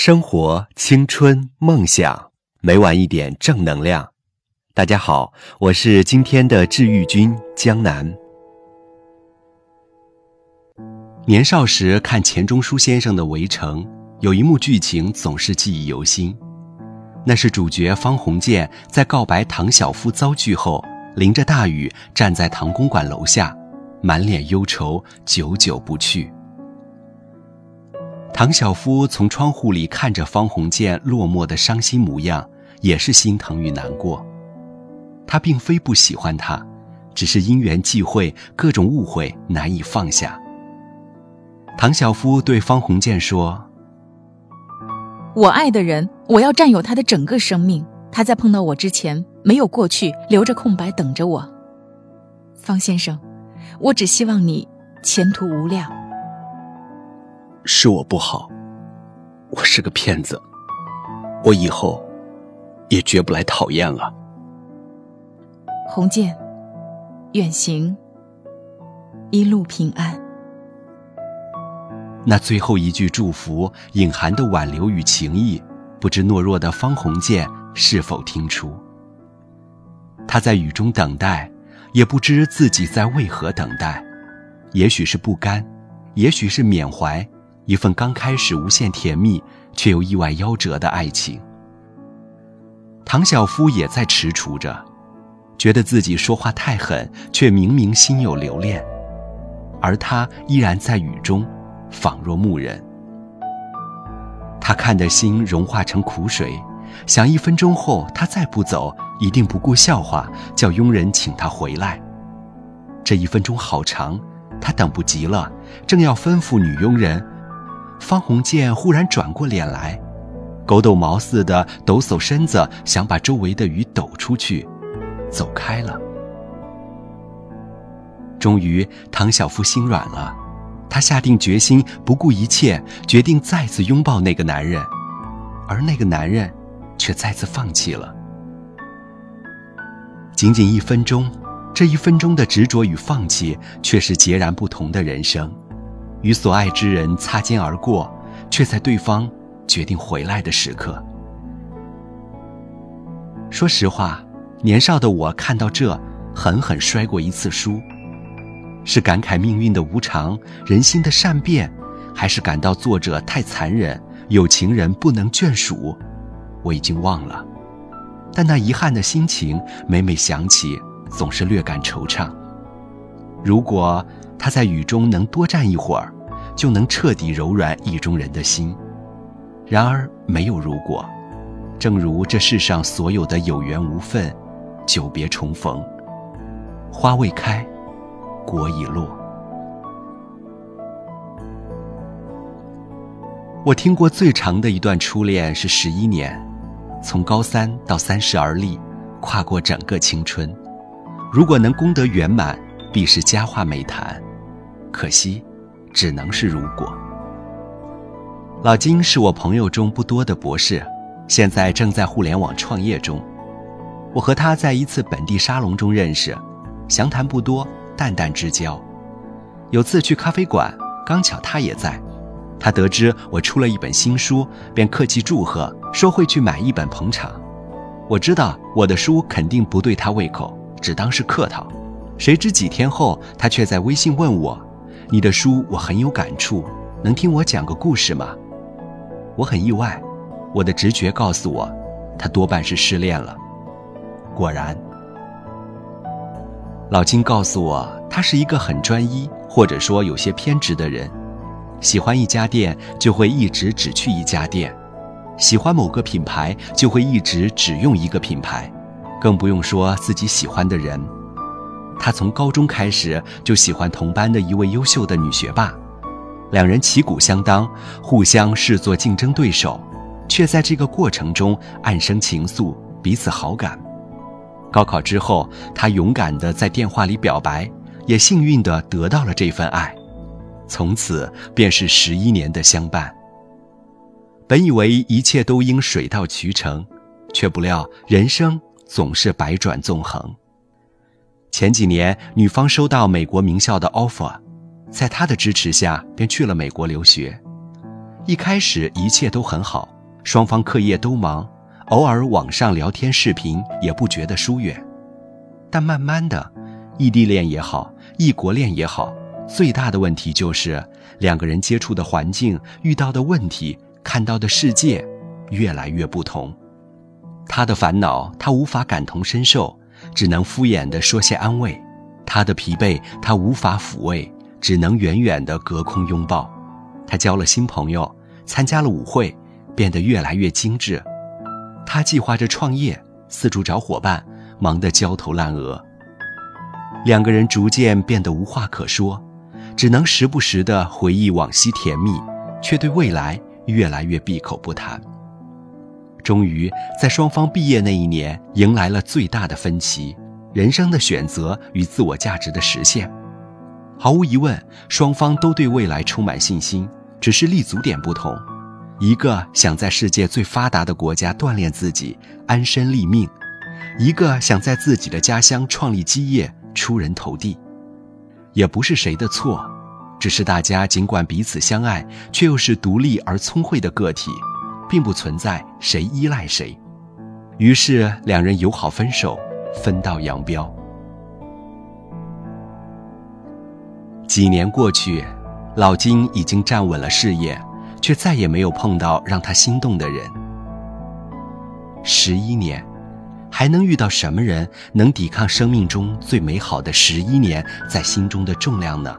生活、青春、梦想，每晚一点正能量。大家好，我是今天的治愈君江南。年少时看钱钟书先生的《围城》，有一幕剧情总是记忆犹新，那是主角方鸿渐在告白唐晓夫遭拒后，淋着大雨站在唐公馆楼下，满脸忧愁，久久不去。唐晓夫从窗户里看着方鸿渐落寞的伤心模样，也是心疼与难过。他并非不喜欢他，只是因缘际会，各种误会难以放下。唐晓夫对方鸿渐说：“我爱的人，我要占有他的整个生命。他在碰到我之前，没有过去，留着空白等着我。方先生，我只希望你前途无量。”是我不好，我是个骗子，我以后也绝不来讨厌了。鸿渐，远行，一路平安。那最后一句祝福隐含的挽留与情意，不知懦弱的方鸿渐是否听出？他在雨中等待，也不知自己在为何等待，也许是不甘，也许是缅怀。一份刚开始无限甜蜜，却又意外夭折的爱情。唐晓夫也在踟蹰着，觉得自己说话太狠，却明明心有留恋，而他依然在雨中，仿若牧人。他看的心融化成苦水，想一分钟后他再不走，一定不顾笑话，叫佣人请他回来。这一分钟好长，他等不及了，正要吩咐女佣人。方鸿渐忽然转过脸来，狗抖毛似的抖擞身子，想把周围的鱼抖出去，走开了。终于，唐小夫心软了，他下定决心，不顾一切，决定再次拥抱那个男人，而那个男人，却再次放弃了。仅仅一分钟，这一分钟的执着与放弃，却是截然不同的人生。与所爱之人擦肩而过，却在对方决定回来的时刻。说实话，年少的我看到这，狠狠摔过一次书。是感慨命运的无常，人心的善变，还是感到作者太残忍，有情人不能眷属？我已经忘了，但那遗憾的心情，每每想起，总是略感惆怅。如果。他在雨中能多站一会儿，就能彻底柔软意中人的心。然而没有如果，正如这世上所有的有缘无分，久别重逢，花未开，果已落。我听过最长的一段初恋是十一年，从高三到三十而立，跨过整个青春。如果能功德圆满，必是佳话美谈。可惜，只能是如果。老金是我朋友中不多的博士，现在正在互联网创业中。我和他在一次本地沙龙中认识，详谈不多，淡淡之交。有次去咖啡馆，刚巧他也在。他得知我出了一本新书，便客气祝贺，说会去买一本捧场。我知道我的书肯定不对他胃口，只当是客套。谁知几天后，他却在微信问我。你的书我很有感触，能听我讲个故事吗？我很意外，我的直觉告诉我，他多半是失恋了。果然，老金告诉我，他是一个很专一，或者说有些偏执的人，喜欢一家店就会一直只去一家店，喜欢某个品牌就会一直只用一个品牌，更不用说自己喜欢的人。他从高中开始就喜欢同班的一位优秀的女学霸，两人旗鼓相当，互相视作竞争对手，却在这个过程中暗生情愫，彼此好感。高考之后，他勇敢地在电话里表白，也幸运地得到了这份爱，从此便是十一年的相伴。本以为一切都应水到渠成，却不料人生总是百转纵横。前几年，女方收到美国名校的 offer，在他的支持下，便去了美国留学。一开始一切都很好，双方课业都忙，偶尔网上聊天视频也不觉得疏远。但慢慢的，异地恋也好，异国恋也好，最大的问题就是两个人接触的环境、遇到的问题、看到的世界越来越不同。他的烦恼，他无法感同身受，只能敷衍地说些安慰；他的疲惫，他无法抚慰，只能远远地隔空拥抱。他交了新朋友，参加了舞会，变得越来越精致。他计划着创业，四处找伙伴。忙得焦头烂额，两个人逐渐变得无话可说，只能时不时的回忆往昔甜蜜，却对未来越来越闭口不谈。终于在双方毕业那一年，迎来了最大的分歧：人生的选择与自我价值的实现。毫无疑问，双方都对未来充满信心，只是立足点不同。一个想在世界最发达的国家锻炼自己，安身立命。一个想在自己的家乡创立基业、出人头地，也不是谁的错，只是大家尽管彼此相爱，却又是独立而聪慧的个体，并不存在谁依赖谁。于是两人友好分手，分道扬镳。几年过去，老金已经站稳了事业，却再也没有碰到让他心动的人。十一年。还能遇到什么人能抵抗生命中最美好的十一年在心中的重量呢？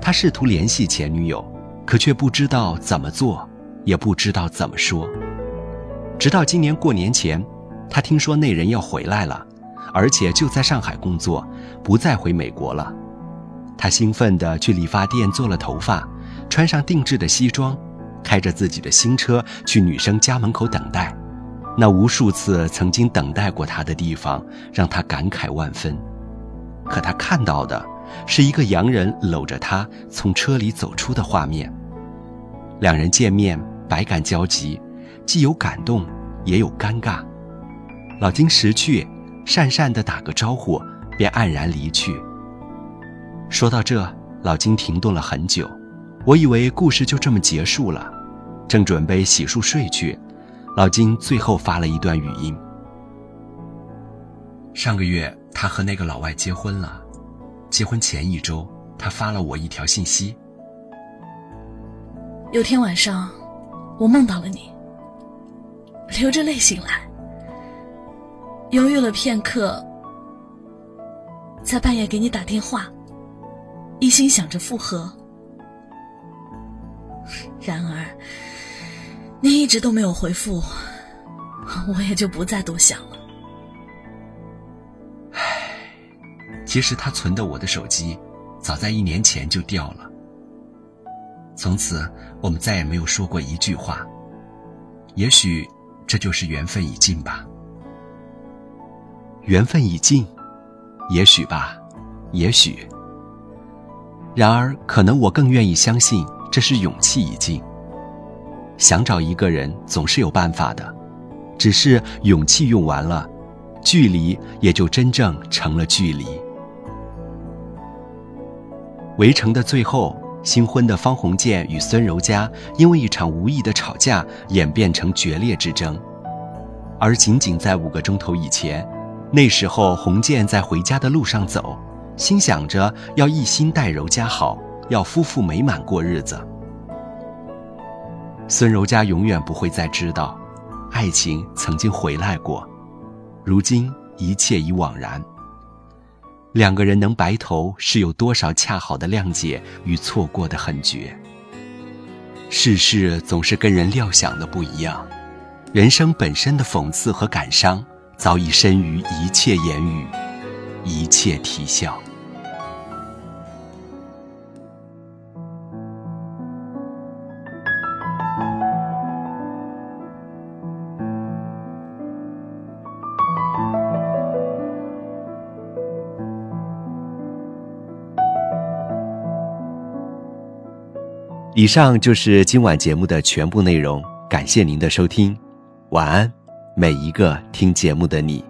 他试图联系前女友，可却不知道怎么做，也不知道怎么说。直到今年过年前，他听说那人要回来了，而且就在上海工作，不再回美国了。他兴奋地去理发店做了头发，穿上定制的西装，开着自己的新车去女生家门口等待。那无数次曾经等待过他的地方，让他感慨万分。可他看到的，是一个洋人搂着她从车里走出的画面。两人见面，百感交集，既有感动，也有尴尬。老金识趣，讪讪地打个招呼，便黯然离去。说到这，老金停顿了很久。我以为故事就这么结束了，正准备洗漱睡去。老金最后发了一段语音。上个月他和那个老外结婚了，结婚前一周，他发了我一条信息。有天晚上，我梦到了你，流着泪醒来，犹豫了片刻，在半夜给你打电话，一心想着复合，然而。你一直都没有回复，我也就不再多想了。唉，其实他存的我的手机，早在一年前就掉了。从此我们再也没有说过一句话。也许这就是缘分已尽吧。缘分已尽，也许吧，也许。然而，可能我更愿意相信，这是勇气已尽。想找一个人总是有办法的，只是勇气用完了，距离也就真正成了距离。围城的最后，新婚的方鸿渐与孙柔嘉因为一场无意的吵架演变成决裂之争，而仅仅在五个钟头以前，那时候鸿渐在回家的路上走，心想着要一心待柔嘉好，要夫妇美满过日子。孙柔嘉永远不会再知道，爱情曾经回来过，如今一切已惘然。两个人能白头，是有多少恰好的谅解与错过的狠绝。世事总是跟人料想的不一样，人生本身的讽刺和感伤，早已深于一切言语，一切啼笑。以上就是今晚节目的全部内容，感谢您的收听，晚安，每一个听节目的你。